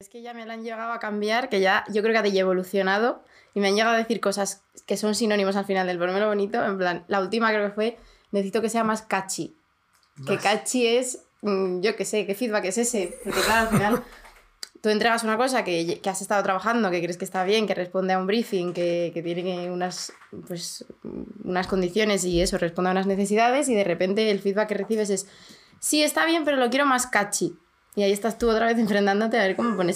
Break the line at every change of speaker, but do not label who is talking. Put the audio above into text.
Es que ya me la han llegado a cambiar, que ya yo creo que ha evolucionado y me han llegado a decir cosas que son sinónimos al final del lo bonito. En plan, la última creo que fue, necesito que sea más catchy. Que catchy es, mm, yo qué sé, ¿qué feedback es ese? Porque claro, al final tú entregas una cosa que, que, has estado trabajando, que crees que está bien, que responde a un briefing, que, que tiene unas, pues, unas condiciones y eso, responde a unas necesidades y de repente el feedback que recibes es, sí, está bien, pero lo quiero más catchy. Y ahí estás tú otra vez enfrentándote a ver cómo pones